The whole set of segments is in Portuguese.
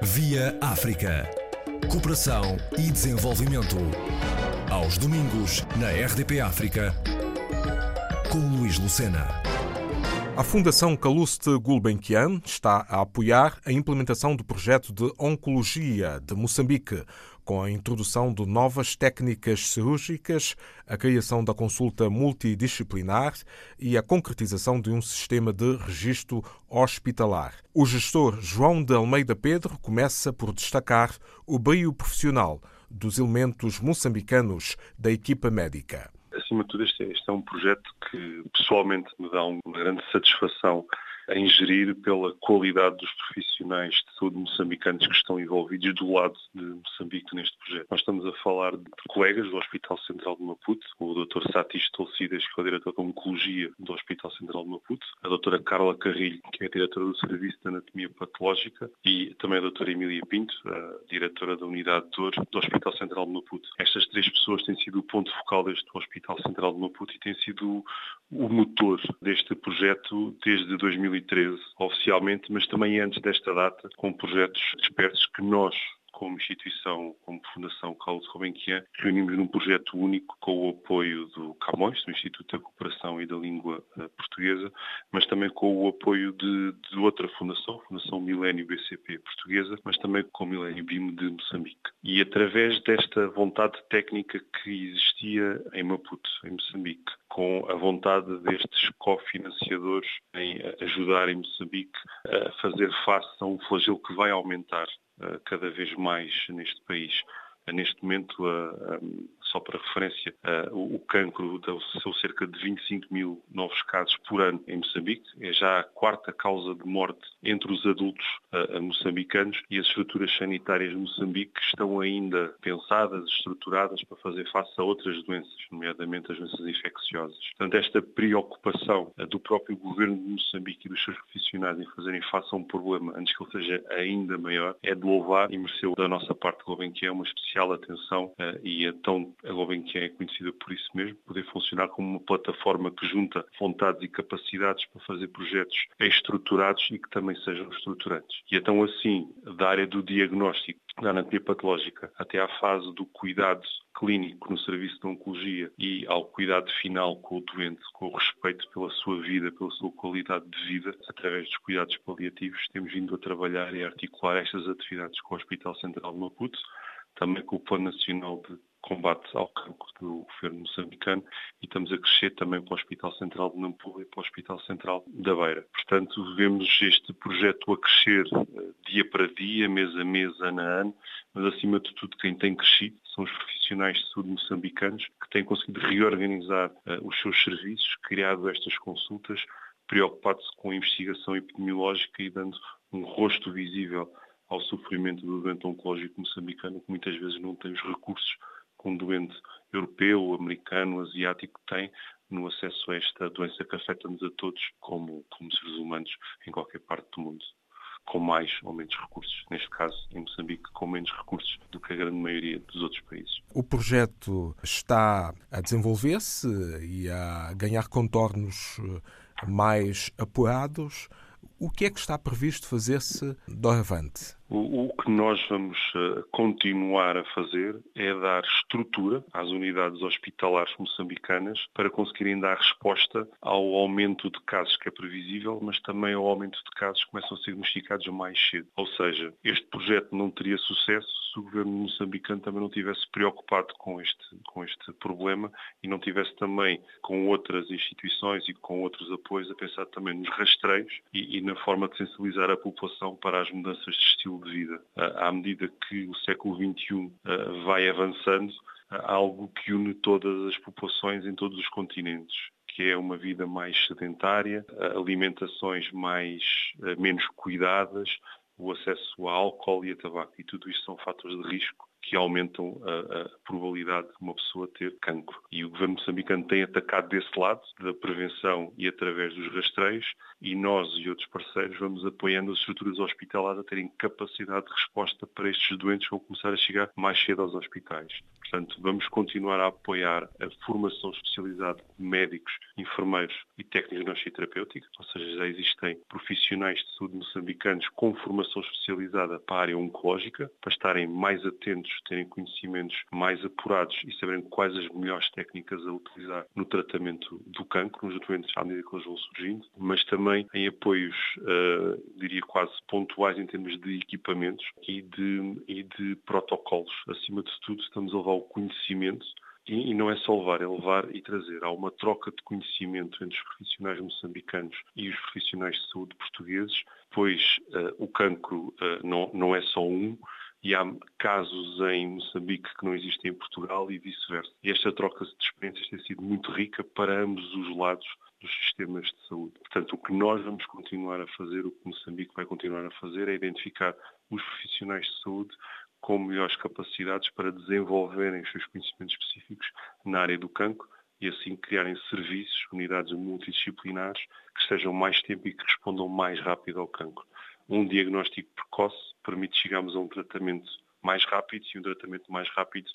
Via África. Cooperação e desenvolvimento. Aos domingos, na RDP África, com Luís Lucena. A Fundação Calouste Gulbenkian está a apoiar a implementação do projeto de Oncologia de Moçambique, com a introdução de novas técnicas cirúrgicas, a criação da consulta multidisciplinar e a concretização de um sistema de registro hospitalar. O gestor João de Almeida Pedro começa por destacar o brilho profissional dos elementos moçambicanos da equipa médica acima de tudo, este é, este é um projeto que pessoalmente me dá uma grande satisfação em gerir pela qualidade dos profissionais de saúde moçambicanos que estão envolvidos do lado de Moçambique neste projeto. Nós estamos a falar de colegas do Hospital Central de Maputo, o Dr. Satis Tolcidas, que é o diretor de Oncologia do Hospital Central de Maputo, a Dra. Carla Carrilho, que é a diretora do Serviço de Anatomia Patológica, e também a Dra. Emília Pinto, a diretora da Unidade de Dor do Hospital Central de Maputo. Estas três pessoas têm sido o ponto focal deste Hospital Central de Maputo e têm sido o motor deste projeto desde 2013, oficialmente, mas também antes desta data, com projetos expertos que nós, como instituição, como Fundação Carlos Gulbenkian, reunimos num projeto único com o apoio do Camões, do Instituto da Cooperação e da Língua eh, Portuguesa, mas também com o apoio de, de outra fundação, Fundação Milênio BCP Portuguesa, mas também com o Milênio BIM de Moçambique. E através desta vontade técnica que existia em Maputo, em Moçambique, com a vontade destes cofinanciadores em ajudar em Moçambique a fazer face a um flagelo que vai aumentar cada vez mais neste país. Uh, neste momento, um, só para referência, uh, o cancro são cerca de 25 mil novos casos por ano em Moçambique. É já a quarta causa de morte entre os adultos uh, moçambicanos e as estruturas sanitárias de Moçambique estão ainda pensadas, estruturadas para fazer face a outras doenças, nomeadamente as doenças infecciosas. Portanto, esta preocupação uh, do próprio governo de Moçambique e dos seus profissionais em fazerem face a um problema antes que ele seja ainda maior é de louvar e mereceu da nossa parte Gulbenkian uma especial atenção e a tão a Gulbenkian é conhecida por isso mesmo, poder funcionar como uma plataforma que junta vontades e capacidades para fazer projetos estruturados e que também sejam estruturantes. E então assim, da área do diagnóstico, da anatomia patológica, até à fase do cuidado clínico no serviço de oncologia e ao cuidado final com o doente, com o respeito pela sua vida, pela sua qualidade de vida, através dos cuidados paliativos, temos vindo a trabalhar e a articular estas atividades com o Hospital Central de Maputo, também com o Plano Nacional de combate ao cancro do governo moçambicano e estamos a crescer também para o Hospital Central de Nampula e para o Hospital Central da Beira. Portanto, vemos este projeto a crescer eh, dia para dia, mês a mês, ano a ano, mas acima de tudo quem tem crescido são os profissionais de saúde moçambicanos que têm conseguido reorganizar uh, os seus serviços, criado estas consultas, preocupado-se com a investigação epidemiológica e dando um rosto visível ao sofrimento do doente oncológico moçambicano, que muitas vezes não tem os recursos que um doente europeu, americano, asiático tem no acesso a esta doença que afeta-nos a todos como, como seres humanos em qualquer parte do mundo com mais ou menos recursos, neste caso em Moçambique, com menos recursos do que a grande maioria dos outros países. O projeto está a desenvolver-se e a ganhar contornos eh, mais apurados. O que é que está previsto fazer-se doravante? O, o, que nós vamos uh, continuar a fazer é dar estrutura às unidades hospitalares moçambicanas para conseguirem dar resposta ao aumento de casos que é previsível, mas também ao aumento de casos que começam a ser diagnosticados mais cedo. Ou seja, este projeto não teria sucesso se o governo moçambicano também não tivesse preocupado com este, com este problema e não tivesse também com outras instituições e com outros apoios a pensar também nos rastreios e, e na forma de sensibilizar a população para as mudanças de estilo de vida. À medida que o século XXI vai avançando, algo que une todas as populações em todos os continentes que é uma vida mais sedentária, alimentações mais menos cuidadas, o acesso a álcool e a tabaco. E tudo isto são fatores de risco que aumentam a, a, probabilidade de uma pessoa ter cancro. E o governo moçambicano tem atacado desse lado, da prevenção e através dos rastreios, e nós e outros parceiros vamos apoiando as estruturas hospitalares a terem capacidade de resposta para estes doentes que vão começar a chegar mais cedo aos hospitais. Portanto, vamos continuar a apoiar a formação especializada de médicos, enfermeiros e técnicos de terapêutica, ou seja, já existem profissionais de saúde moçambicanos com formação especializada para a área oncológica, para estarem mais atentos, terem conhecimentos mais apurados e saberem quais as melhores técnicas a utilizar no tratamento do cancro, nos doentes à medida que eles vão surgindo, mas também em apoios, uh, diria quase pontuais em termos de equipamentos e de, e de protocolos. Acima de tudo, estamos a levar o conhecimento e, não é só levar, é levar e trazer. Há uma troca de conhecimento entre os profissionais moçambicanos e os profissionais de saúde portugueses, pois uh, o cancro uh, não, não é só um, e há casos em Moçambique que não existem em Portugal e vice-versa. E esta troca de experiências tem sido muito rica para ambos os lados dos sistemas de saúde. Portanto, o que nós vamos continuar a fazer, o que Moçambique vai continuar a fazer, é identificar os profissionais de saúde com melhores capacidades para desenvolverem os seus conhecimentos específicos na área do cancro e assim criarem serviços, unidades multidisciplinares que estejam mais tempo e que respondam mais rápido ao cancro. Um diagnóstico precoce permite chegarmos a um tratamento mais rápido e um tratamento mais rápido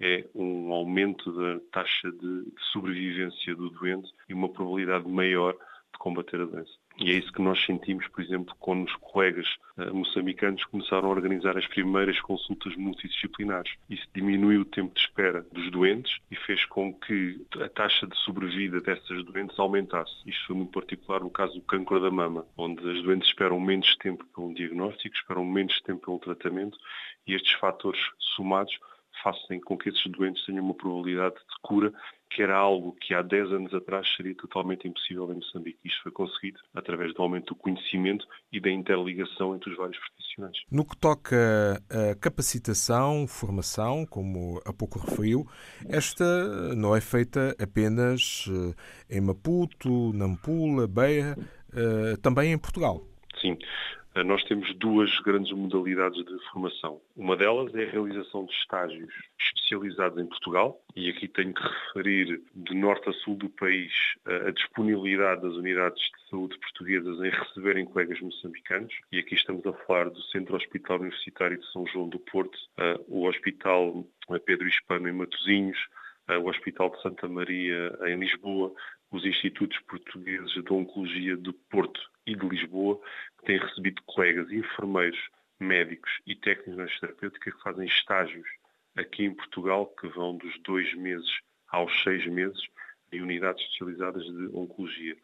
é um aumento da taxa de sobrevivência do doente e uma probabilidade maior de combater a doença. E é isso que nós sentimos, por exemplo, quando os colegas uh, moçambicanos começaram a organizar as primeiras consultas multidisciplinares. Isso diminuiu o tempo de espera dos doentes e fez com que a taxa de sobrevida dessas doentes aumentasse. Isto foi muito particular no caso do câncer da mama, onde as doentes esperam menos tempo para um diagnóstico, esperam menos tempo para um tratamento e estes fatores somados fazem com que esses doentes tenham uma probabilidade de cura que era algo que há 10 anos atrás seria totalmente impossível em Moçambique. Isto foi conseguido através do aumento do conhecimento e da interligação entre os vários profissionais. No que toca a capacitação, formação, como há pouco referiu, esta não é feita apenas eh, em Maputo, Nampula, Beira, eh, também em Portugal. Sim. Eh, nós temos duas grandes modalidades de formação. Uma delas é a realização de estágios especializados em Portugal, e aqui tenho que referir de norte a sul do país eh, a disponibilidade das unidades de saúde portuguesas em receberem colegas moçambicanos, e aqui estamos a falar do Centro Hospital Universitário de São João do Porto, eh, o Hospital Pedro Hispano em Matosinhos, o Hospital de Santa Maria em Lisboa, os Institutos Portugueses de Oncologia do Porto e de Lisboa, que têm recebido colegas, enfermeiros, médicos e técnicos de terapêutica que fazem estágios aqui em Portugal, que vão dos dois meses aos seis meses, em unidades especializadas de oncologia.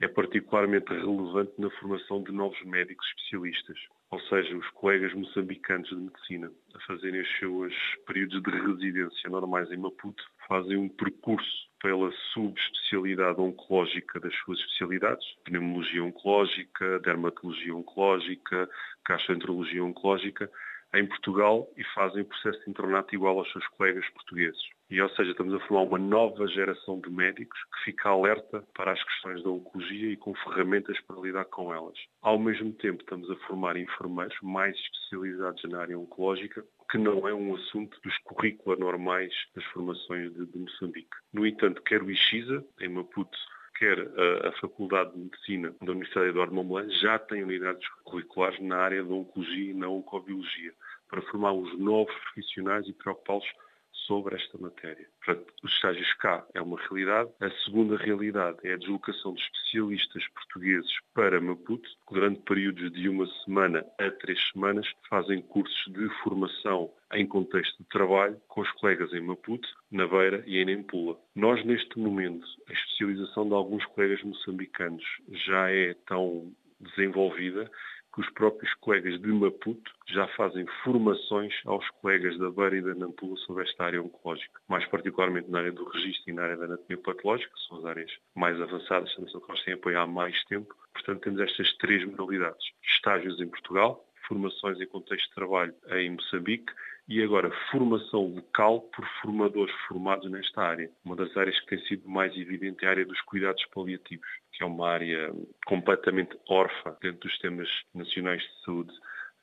É particularmente relevante na formação de novos médicos especialistas, ou seja, os colegas moçambicanos de medicina, a fazerem os seus períodos de residência normais em Maputo, fazem um percurso pela subespecialidade oncológica das suas especialidades, pneumologia oncológica, dermatologia oncológica, gastroenterologia oncológica, em Portugal e fazem processo de internato igual aos seus colegas portugueses. E, ou seja, estamos a formar uma nova geração de médicos que fica alerta para as questões da oncologia e com ferramentas para lidar com elas. Ao mesmo tempo, estamos a formar enfermeiros mais especializados na área oncológica, que não é um assunto dos currículos normais das formações de, de Moçambique. No entanto, quer o IXISA, em Maputo, quer a, a, Faculdade de Medicina da Universidade Eduardo Mondlane já tem unidades curriculares na área da oncologia e na oncobiologia, para formar os novos profissionais e preocupá-los sobre esta matéria. Portanto, os estágios cá é uma realidade. A segunda realidade é a deslocação de especialistas portugueses para Maputo, que durante períodos de uma semana a três semanas fazem cursos de formação em contexto de trabalho com os colegas em Maputo, na Beira e em Nempula. Nós, neste momento, a especialização de alguns colegas moçambicanos já é tão desenvolvida que os próprios colegas de Maputo já fazem formações aos colegas da Beira e da Nampula sobre esta área oncológica, mais particularmente na área do registro e na área da anatomia patológica, que são as áreas mais avançadas, são que nós têm apoio há mais tempo. Portanto, temos estas três modalidades. Estágios em Portugal, formações em contexto de trabalho em Moçambique e agora formação local por formadores formados nesta área. Uma das áreas que tem sido mais evidente é a área dos cuidados paliativos, que é uma área completamente órfã dentro dos sistemas nacionais de saúde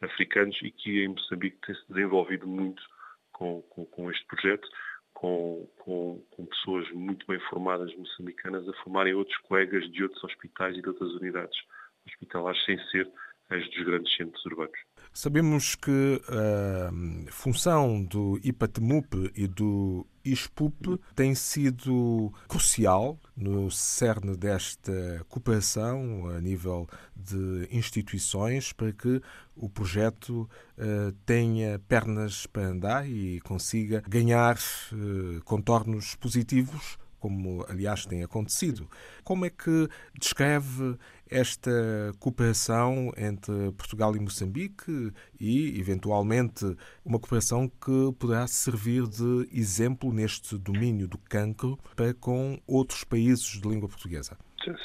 africanos e que em Moçambique tem se desenvolvido muito com, com, com este projeto, com, com, pessoas muito bem formadas moçambicanas a formarem outros colegas de outros hospitais e de outras unidades hospitalares, sem ser dos grandes centros urbanos. Sabemos que a função do IPATMUP e do ISPUP tem sido crucial no cerne desta cooperação a nível de instituições para que o projeto uh, tenha pernas para andar e consiga ganhar uh, contornos positivos como aliás tem acontecido. Como é que descreve esta cooperação entre Portugal e Moçambique e, eventualmente, uma cooperação que poderá servir de exemplo neste domínio do cancro para com outros países de língua portuguesa?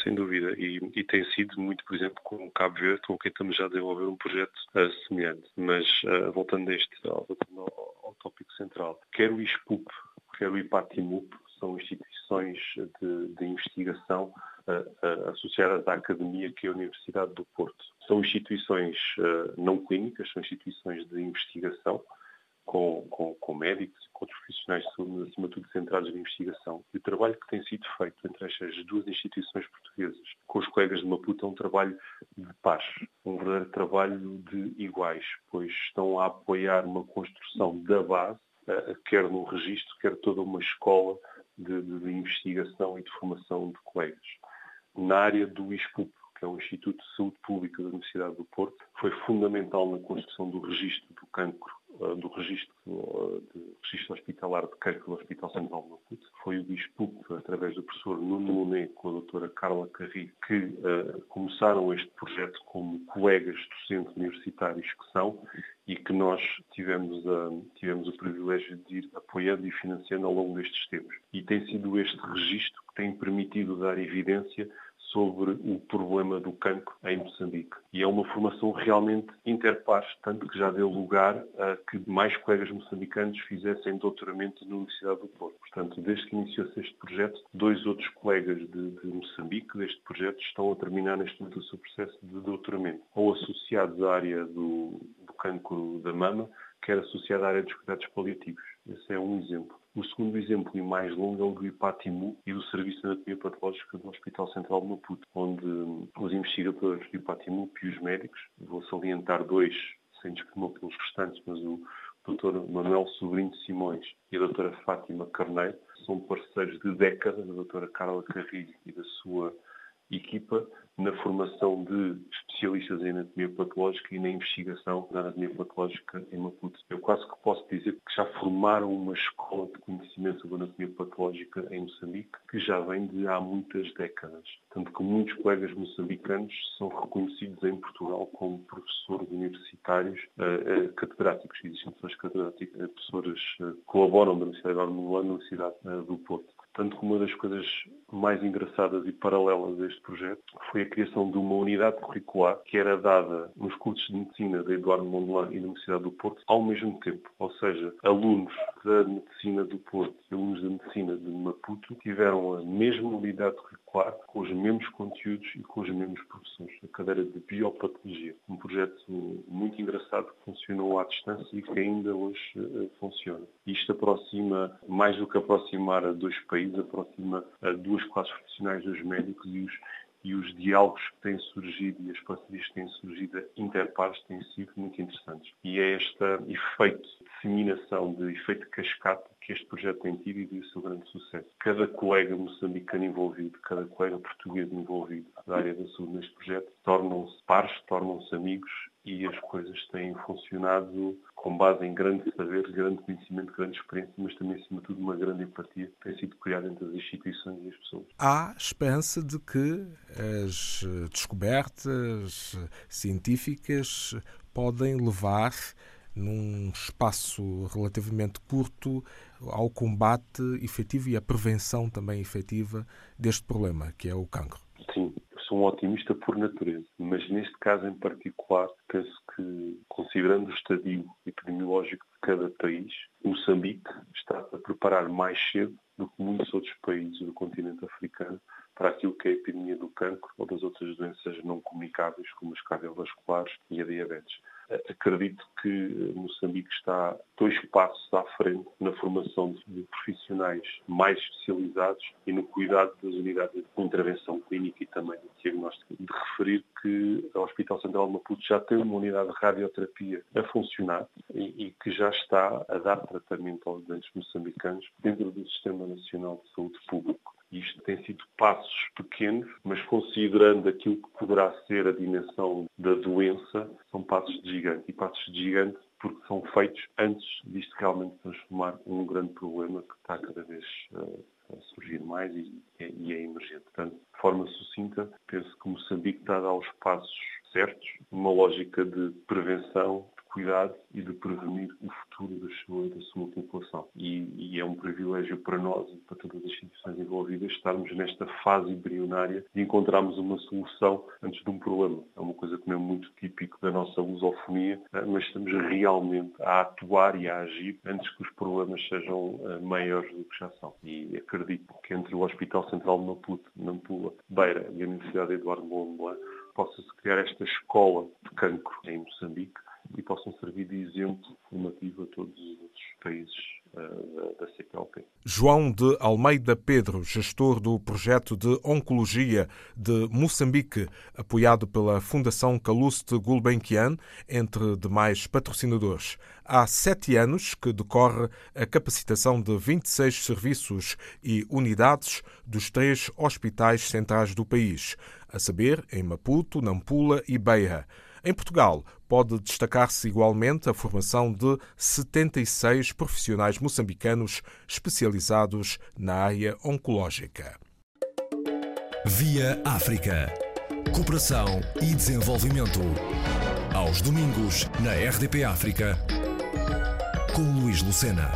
Sem dúvida, e, e, tem sido muito, por exemplo, com Cabo Verde, com quem estamos já a desenvolver um projeto uh, semelhante. Mas, uh, voltando este, voltando ao, ao tópico central, quer o ISPUP, quer o IPATIMUP, são instituições de, de investigação associadas à academia que é a Universidade do Porto. São instituições uh, não clínicas, são instituições de investigação com, com, com médicos e com outros profissionais de saúde, mas acima de tudo centrados na investigação. E o trabalho que tem sido feito entre estas duas instituições portuguesas com os colegas de Maputo é um trabalho de paz, um verdadeiro trabalho de iguais, pois estão a apoiar uma construção da base quer no registro, quer toda uma escola de, de, investigação e de formação de colegas. Na área do ISPUP, que é o Instituto de Saúde Pública da Universidade do Porto, foi fundamental na construção do registro do cancro, do registro, eh, de registro hospitalar de cancro do Hospital Central de Maputo. Foi o ISPUP, através do professor Nuno Monet, com a doutora Carla Carri, que uh, começaram este projeto como colegas docentes universitários que são e que nós tivemos, uh, tivemos o privilégio de ir apoiando e financiando ao longo destes tempos. E tem sido este registro que tem permitido dar evidência sobre o problema do cancro em Moçambique. E é uma formação realmente interpares, tanto que já deu lugar a que mais colegas moçambicanos fizessem doutoramento na Universidade do Porto. Portanto, desde que iniciou-se este projeto, dois outros colegas de, de, Moçambique deste projeto estão a terminar neste momento o seu processo de doutoramento, ou associados à área do, do cancro da mama, quer associado à área dos cuidados paliativos. Esse é um exemplo. O segundo exemplo e mais longo é o do IPATIMU e do Serviço de Anatomia Patológica do Hospital Central de Maputo, onde os investigadores do IPATIMU e os médicos, vou salientar dois, sem discriminar pelos restantes, mas o Dr. Manuel Sobrinho Simões e a Dra. Fátima Carneiro, são parceiros de décadas, a Dra. Carla Carrilho e da sua equipa, na formação de especialistas em anatomia patológica e na investigação da anatomia patológica em Maputo. Eu quase que posso dizer que já formaram uma escola de conhecimento sobre anatomia patológica em Moçambique que já vem de há muitas décadas. Tanto que muitos colegas moçambicanos são reconhecidos em Portugal como professores universitários uh, uh, catedráticos. Existem pessoas catedráticas, uh, pessoas que colaboram da Universidade de Armando na Universidade do Porto. Tanto que uma das coisas mais engraçadas e paralelas deste projeto foi a criação de uma unidade curricular que era dada nos cursos de medicina da Eduardo Mondlane e da Universidade do Porto ao mesmo tempo. Ou seja, alunos da medicina do Porto e alunos da medicina de Maputo tiveram a mesma unidade curricular com os mesmos conteúdos e com os mesmos professores. A cadeira de biopatologia. Um projeto muito engraçado que funcionou à distância e que ainda hoje uh, funciona. Isto aproxima, mais do que aproximar a dois países, aproxima a duas classes profissionais dos médicos e os e os diálogos que têm surgido e as parcerias que têm surgido interpares têm sido muito interessantes. E é este efeito disseminação, de efeito cascata que este projeto tem tido e de seu grande sucesso. Cada colega moçambicano envolvido, cada colega português envolvido da área da saúde neste projeto, tornam-se pares, tornam-se amigos e as coisas têm funcionado com base em grande saber, grande conhecimento, grande experiência, mas também, acima de tudo, uma grande empatia que tem sido criada entre as instituições e as pessoas. Há esperança de que as descobertas científicas podem levar num espaço relativamente curto ao combate efetivo e à prevenção também efetiva deste problema, que é o cancro. Sim, sou um otimista por natureza, mas neste caso em particular, penso que, considerando o estadio epidemiológico de cada país, Moçambique está a preparar mais cedo do que muitos outros países do continente africano para aquilo que é a epidemia do cancro ou das outras doenças não comunicáveis, como as cardiovasculares e a diabetes. Acredito que Moçambique está dois passos à frente na formação de profissionais mais especializados e no cuidado das unidades de intervenção clínica e também de diagnóstico. De referir que o Hospital Central de Maputo já tem uma unidade de radioterapia a funcionar e, e que já está a dar tratamento aos doentes moçambicanos dentro do Sistema Nacional de Saúde Público. Isto tem sido passos pequenos, mas considerando aquilo que poderá ser a dimensão da doença, são passos de gigante. E passos de gigante porque são feitos antes disto realmente transformar num grande problema que está cada vez uh, a surgir mais e, e é emergente. Portanto, de forma sucinta, penso que Moçambique está a dar os passos certos, numa lógica de prevenção, cuidado de prevenir o futuro da sua, da sua população. E, e, é um privilégio para nós e para todas as instituições envolvidas estarmos nesta fase embrionária de encontrarmos uma solução antes de um problema. É uma coisa que não é muito típico da nossa lusofonia, eh, mas estamos realmente a atuar e a agir antes que os problemas sejam eh, maiores do que já são. E acredito que entre o Hospital Central de Maputo, Nampula, Beira e a Universidade Eduardo Mondlane possa-se criar esta escola de cancro em Moçambique e possam servir de exemplo formativo a todos os outros países da CPLP. João de Almeida Pedro, gestor do projeto de Oncologia de Moçambique, apoiado pela Fundação Calouste Gulbenkian, entre demais patrocinadores. Há sete anos que decorre a capacitação de 26 serviços e unidades dos três hospitais centrais do país, a saber, em Maputo, Nampula e Beira. Em Portugal, pode destacar-se igualmente a formação de 76 profissionais moçambicanos especializados na área oncológica. Via África. Cooperação e desenvolvimento. Aos domingos, na RDP África, com Luís Lucena.